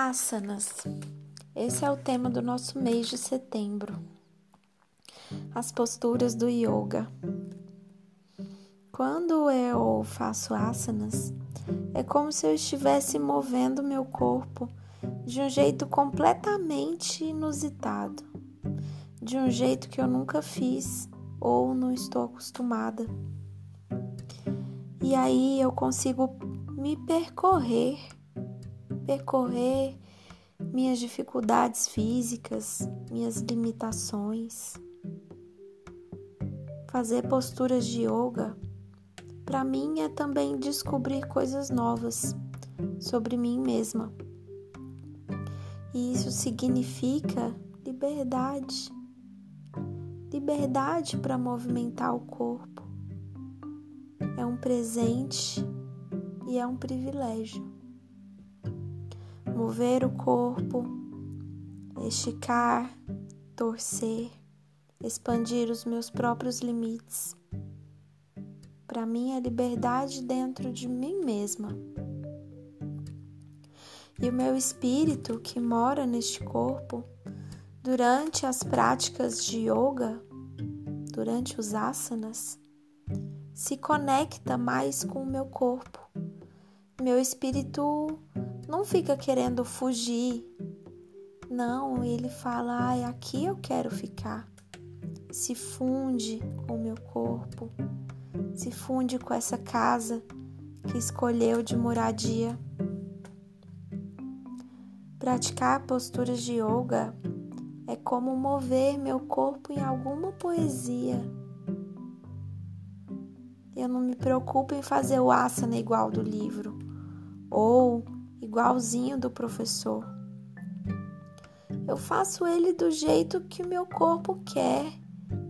Asanas. Esse é o tema do nosso mês de setembro. As posturas do yoga. Quando eu faço asanas, é como se eu estivesse movendo meu corpo de um jeito completamente inusitado, de um jeito que eu nunca fiz ou não estou acostumada. E aí eu consigo me percorrer percorrer minhas dificuldades físicas, minhas limitações. Fazer posturas de yoga, para mim, é também descobrir coisas novas sobre mim mesma. E isso significa liberdade. Liberdade para movimentar o corpo. É um presente e é um privilégio mover o corpo, esticar, torcer, expandir os meus próprios limites. Para mim é liberdade dentro de mim mesma. E o meu espírito que mora neste corpo, durante as práticas de yoga, durante os asanas, se conecta mais com o meu corpo. Meu espírito não fica querendo fugir. Não, ele fala: ai, aqui eu quero ficar. Se funde com o meu corpo, se funde com essa casa que escolheu de moradia. Praticar posturas de yoga é como mover meu corpo em alguma poesia. Eu não me preocupo em fazer o asana igual do livro ou igualzinho do professor. Eu faço ele do jeito que o meu corpo quer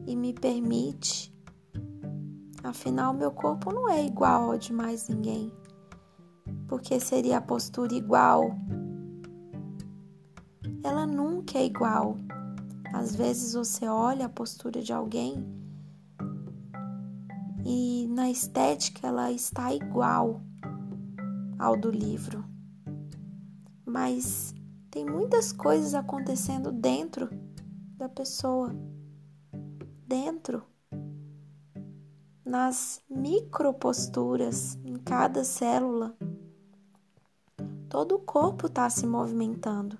e me permite. Afinal, meu corpo não é igual ao de mais ninguém, porque seria a postura igual. Ela nunca é igual. Às vezes você olha a postura de alguém e na estética ela está igual ao do livro mas tem muitas coisas acontecendo dentro da pessoa, dentro, nas microposturas, em cada célula. Todo o corpo está se movimentando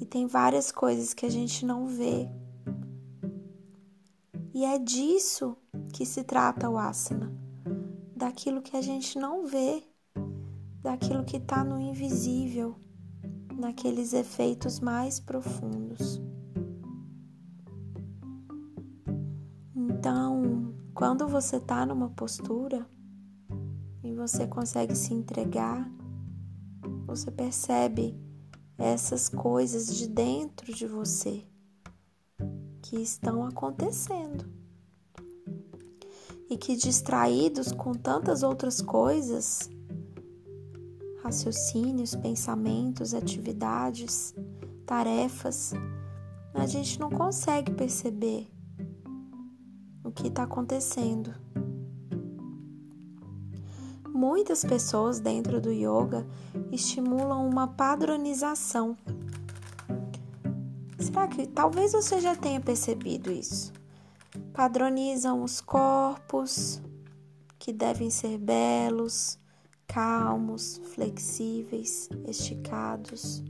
e tem várias coisas que a gente não vê. E é disso que se trata o asana, daquilo que a gente não vê, daquilo que está no invisível naqueles efeitos mais profundos. Então, quando você está numa postura e você consegue se entregar, você percebe essas coisas de dentro de você que estão acontecendo. E que distraídos com tantas outras coisas, raciocínios, pensamentos, atividades, tarefas, a gente não consegue perceber o que está acontecendo. Muitas pessoas dentro do yoga estimulam uma padronização. Será que talvez você já tenha percebido isso? Padronizam os corpos que devem ser belos, calmos, flexíveis, esticados,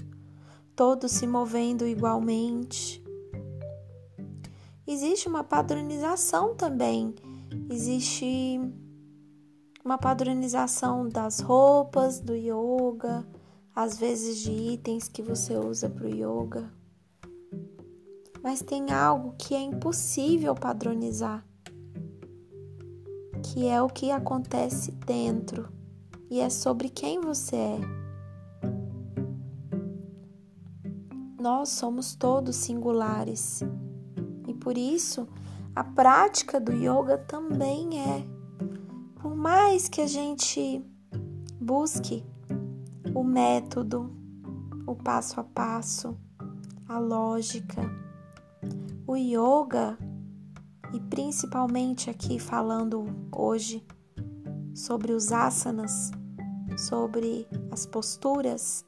todos se movendo igualmente. Existe uma padronização também, existe uma padronização das roupas do yoga, às vezes de itens que você usa para o yoga. Mas tem algo que é impossível padronizar, que é o que acontece dentro e é sobre quem você é. Nós somos todos singulares e por isso a prática do yoga também é. Por mais que a gente busque o método, o passo a passo, a lógica, o yoga, e principalmente aqui falando hoje sobre os asanas, sobre as posturas,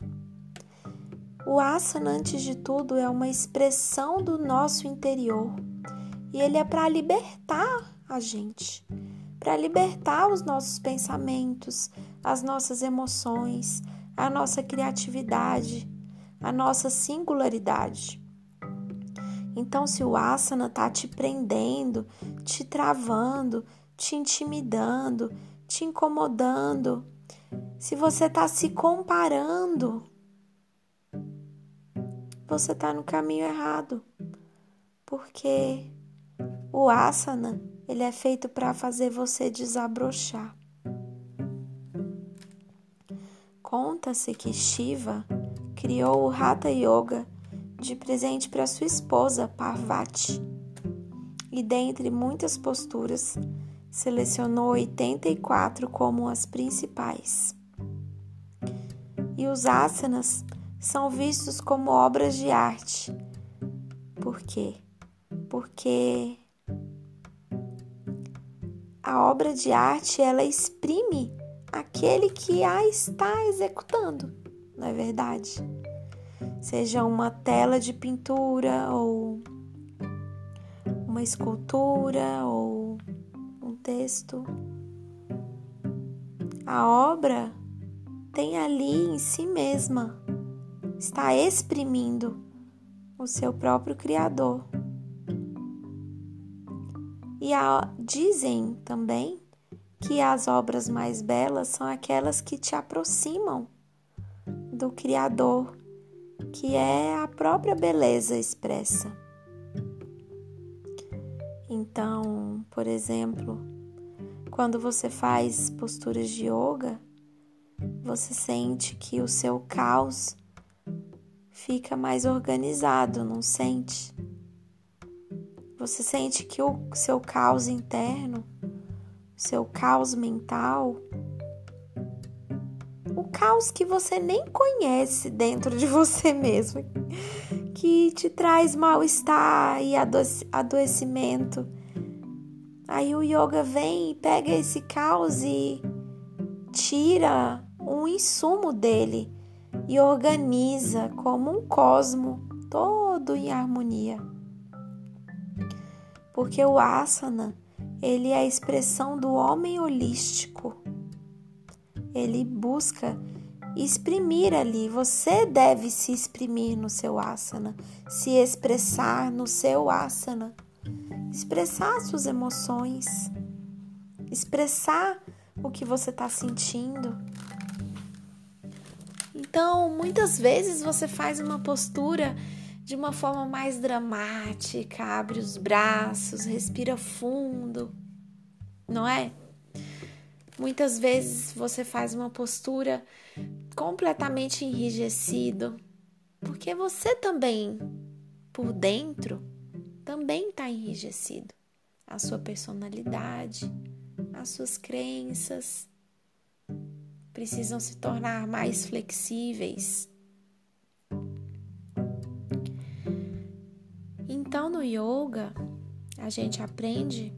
O asana, antes de tudo, é uma expressão do nosso interior e ele é para libertar a gente, para libertar os nossos pensamentos, as nossas emoções, a nossa criatividade, a nossa singularidade. Então, se o asana está te prendendo, te travando, te intimidando, te incomodando, se você está se comparando, você está no caminho errado. Porque o asana, ele é feito para fazer você desabrochar. Conta-se que Shiva criou o Hatha Yoga de presente para sua esposa Parvati. E dentre muitas posturas, selecionou 84 como as principais. E os asanas são vistos como obras de arte. Por quê? Porque a obra de arte ela exprime aquele que a está executando, não é verdade? Seja uma tela de pintura ou uma escultura ou um texto. A obra tem ali em si mesma, está exprimindo o seu próprio Criador. E a, dizem também que as obras mais belas são aquelas que te aproximam do Criador, que é a própria beleza expressa. Então, por exemplo, quando você faz posturas de yoga, você sente que o seu caos fica mais organizado, não sente? Você sente que o seu caos interno seu caos mental, o caos que você nem conhece dentro de você mesmo, que te traz mal-estar e adoecimento. Aí o yoga vem e pega esse caos e tira um insumo dele e organiza como um cosmo todo em harmonia. Porque o asana ele é a expressão do homem holístico. Ele busca exprimir ali. Você deve se exprimir no seu asana, se expressar no seu asana, expressar suas emoções, expressar o que você está sentindo. Então, muitas vezes você faz uma postura de uma forma mais dramática, abre os braços, respira fundo, não é? Muitas vezes você faz uma postura completamente enrijecido, porque você também, por dentro, também está enrijecido. A sua personalidade, as suas crenças precisam se tornar mais flexíveis Então, no yoga, a gente aprende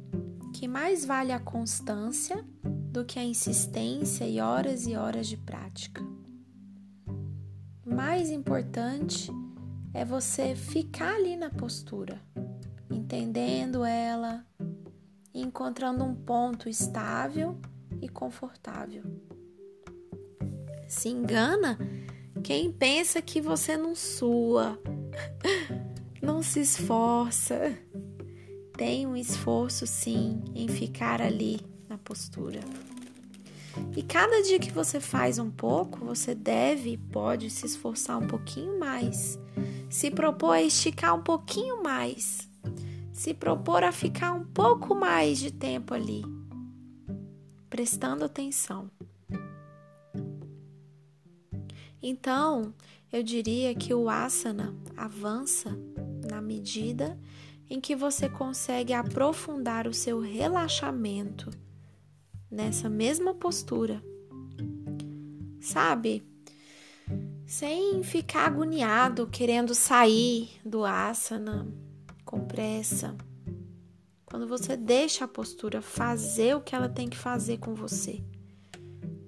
que mais vale a constância do que a insistência e horas e horas de prática. Mais importante é você ficar ali na postura, entendendo ela, encontrando um ponto estável e confortável. Se engana quem pensa que você não sua, não se esforça. Tem um esforço sim em ficar ali na postura. E cada dia que você faz um pouco, você deve e pode se esforçar um pouquinho mais. Se propor a esticar um pouquinho mais. Se propor a ficar um pouco mais de tempo ali, prestando atenção. Então, eu diria que o asana avança na medida em que você consegue aprofundar o seu relaxamento nessa mesma postura. Sabe? Sem ficar agoniado, querendo sair do asana com pressa. Quando você deixa a postura fazer o que ela tem que fazer com você.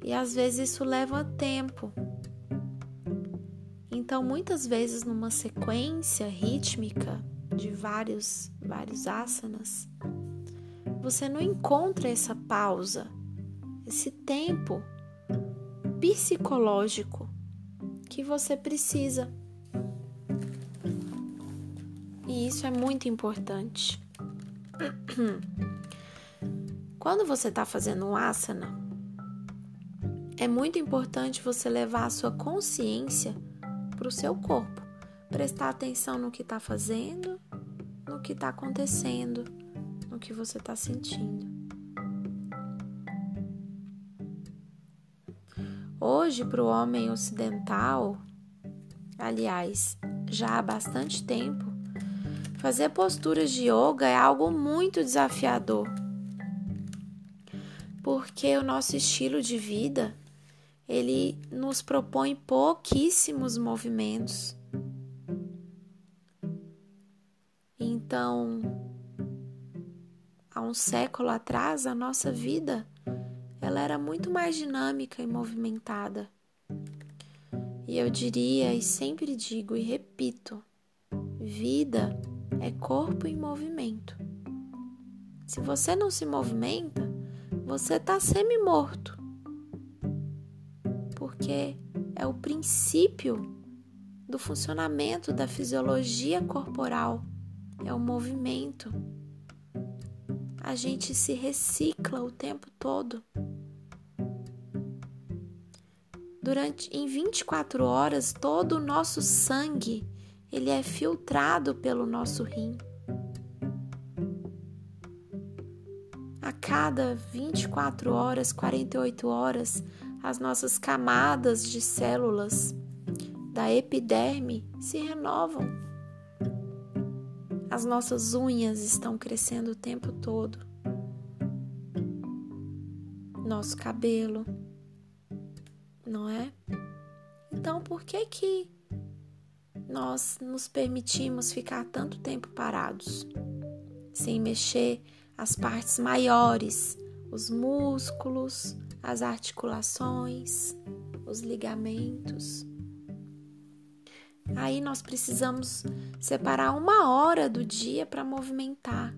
E às vezes isso leva tempo Então, muitas vezes numa sequência rítmica de vários vários asanas, você não encontra essa pausa, esse tempo psicológico que você precisa. E isso é muito importante. Quando você está fazendo um asana, é muito importante você levar a sua consciência para o seu corpo, prestar atenção no que está fazendo, no que está acontecendo, no que você está sentindo. Hoje, para o homem ocidental, aliás, já há bastante tempo, fazer posturas de yoga é algo muito desafiador, porque o nosso estilo de vida ele nos propõe pouquíssimos movimentos. Então, há um século atrás, a nossa vida ela era muito mais dinâmica e movimentada. E eu diria e sempre digo e repito: vida é corpo em movimento. Se você não se movimenta, você está semi-morto porque é o princípio do funcionamento da fisiologia corporal, é o movimento. A gente se recicla o tempo todo. Durante em 24 horas, todo o nosso sangue, ele é filtrado pelo nosso rim. A cada 24 horas, 48 horas, as nossas camadas de células da epiderme se renovam. As nossas unhas estão crescendo o tempo todo. Nosso cabelo, não é? Então, por que que nós nos permitimos ficar tanto tempo parados, sem mexer as partes maiores, os músculos, as articulações, os ligamentos. Aí nós precisamos separar uma hora do dia para movimentar,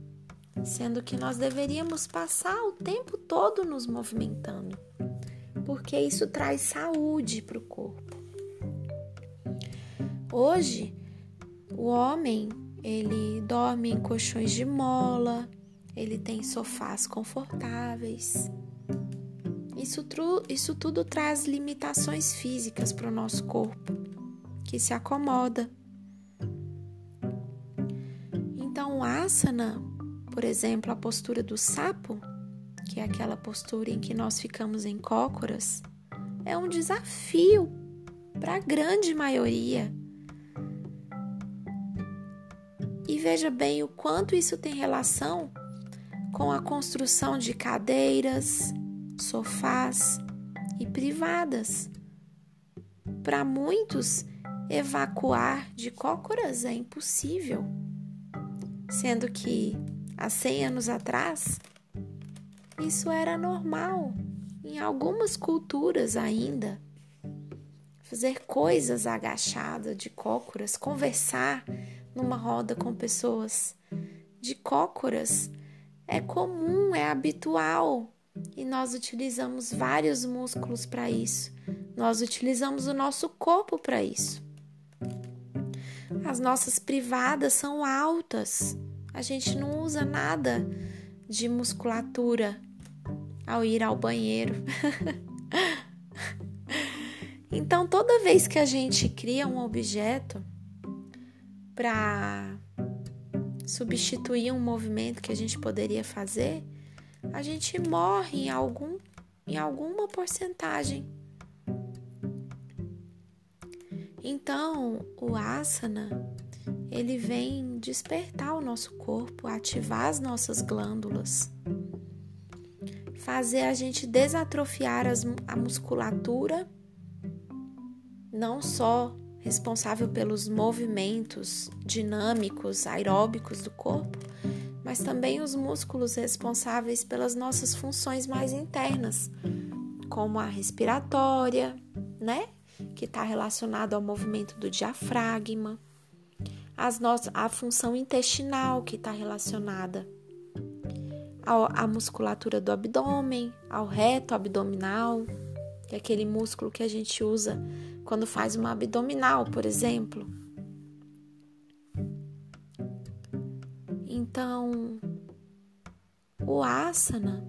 sendo que nós deveríamos passar o tempo todo nos movimentando, porque isso traz saúde para o corpo. Hoje, o homem ele dorme em colchões de mola, ele tem sofás confortáveis, isso, isso tudo traz limitações físicas para o nosso corpo, que se acomoda. Então, o asana, por exemplo, a postura do sapo, que é aquela postura em que nós ficamos em cócoras, é um desafio para a grande maioria. E veja bem o quanto isso tem relação com a construção de cadeiras, sofás e privadas. Para muitos, evacuar de cócoras é impossível, sendo que há 100 anos atrás isso era normal em algumas culturas ainda. Fazer coisas agachada de cócoras, conversar numa roda com pessoas de cócoras é comum, é habitual e nós utilizamos vários músculos para isso. Nós utilizamos o nosso corpo para isso. As nossas privadas são altas. A gente não usa nada de musculatura ao ir ao banheiro. então, toda vez que a gente cria um objeto para substituir um movimento que a gente poderia fazer, a gente morre em algum em alguma porcentagem. Então, o asana, ele vem despertar o nosso corpo, ativar as nossas glândulas, fazer a gente desatrofiar as, a musculatura, não só responsável pelos movimentos dinâmicos, aeróbicos do corpo, mas também os músculos responsáveis pelas nossas funções mais internas, como a respiratória, né? que está relacionado ao movimento do diafragma, as nossas, a função intestinal, que está relacionada à musculatura do abdômen, ao reto abdominal, que é aquele músculo que a gente usa quando faz uma abdominal, por exemplo. Então, o asana,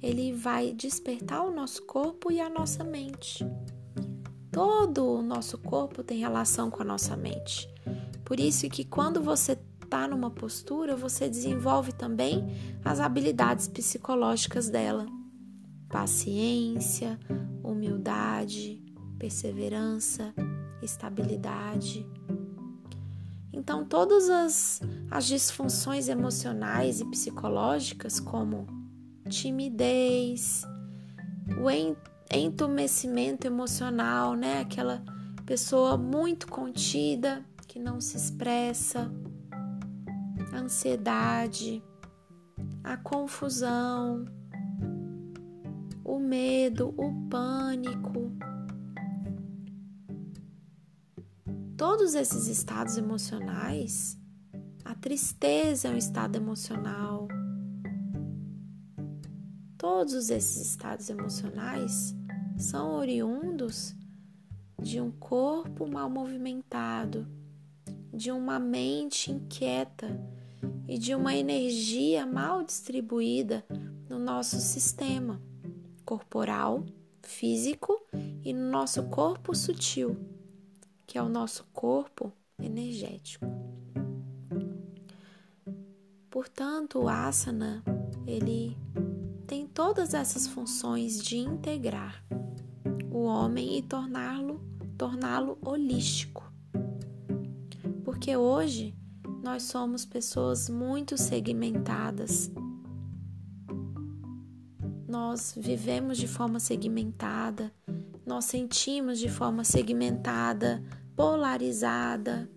ele vai despertar o nosso corpo e a nossa mente. Todo o nosso corpo tem relação com a nossa mente. Por isso que quando você está numa postura, você desenvolve também as habilidades psicológicas dela. Paciência, humildade, perseverança, estabilidade. Então, todas as, as disfunções emocionais e psicológicas, como timidez, o entumecimento emocional, né? Aquela pessoa muito contida, que não se expressa, a ansiedade, a confusão, o medo, o pânico. Todos esses estados emocionais, a tristeza é um estado emocional. Todos esses estados emocionais são oriundos de um corpo mal movimentado, de uma mente inquieta e de uma energia mal distribuída no nosso sistema corporal, físico e no nosso corpo sutil, que é o nosso corpo energético. Portanto, o asana, ele tem todas essas funções de integrar o homem e torná-lo torná-lo holístico. Porque hoje nós somos pessoas muito segmentadas nós vivemos de forma segmentada, nós sentimos de forma segmentada, polarizada.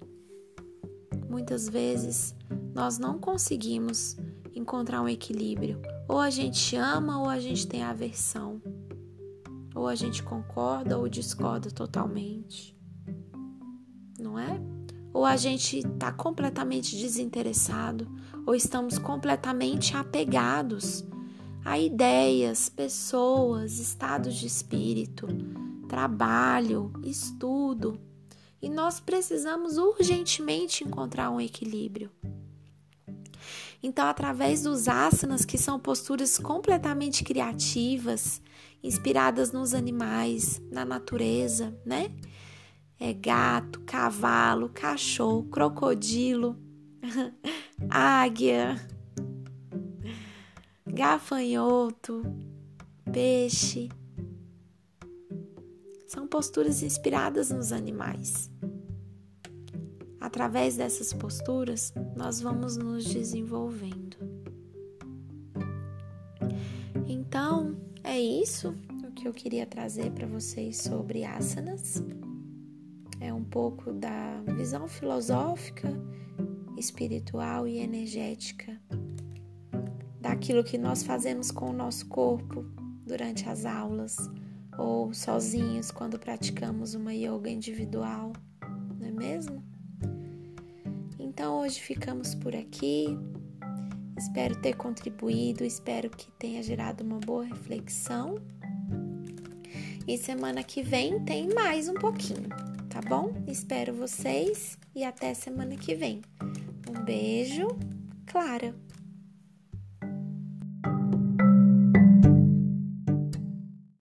Muitas vezes nós não conseguimos encontrar um equilíbrio. Ou a gente ama ou a gente tem aversão. Ou a gente concorda ou discorda totalmente. Não é? Ou a gente está completamente desinteressado, ou estamos completamente apegados a ideias, pessoas, estados de espírito, trabalho, estudo. E nós precisamos urgentemente encontrar um equilíbrio. Então, através dos asanas, que são posturas completamente criativas, inspiradas nos animais, na natureza, né? É gato, cavalo, cachorro, crocodilo, águia, gafanhoto, peixe. São posturas inspiradas nos animais. Através dessas posturas, nós vamos nos desenvolvendo. Então, é isso o que eu queria trazer para vocês sobre asanas. É um pouco da visão filosófica, espiritual e energética daquilo que nós fazemos com o nosso corpo durante as aulas ou sozinhos quando praticamos uma yoga individual, não é mesmo? Então hoje ficamos por aqui. Espero ter contribuído, espero que tenha gerado uma boa reflexão. E semana que vem tem mais um pouquinho, tá bom? Espero vocês e até semana que vem. Um beijo, Clara.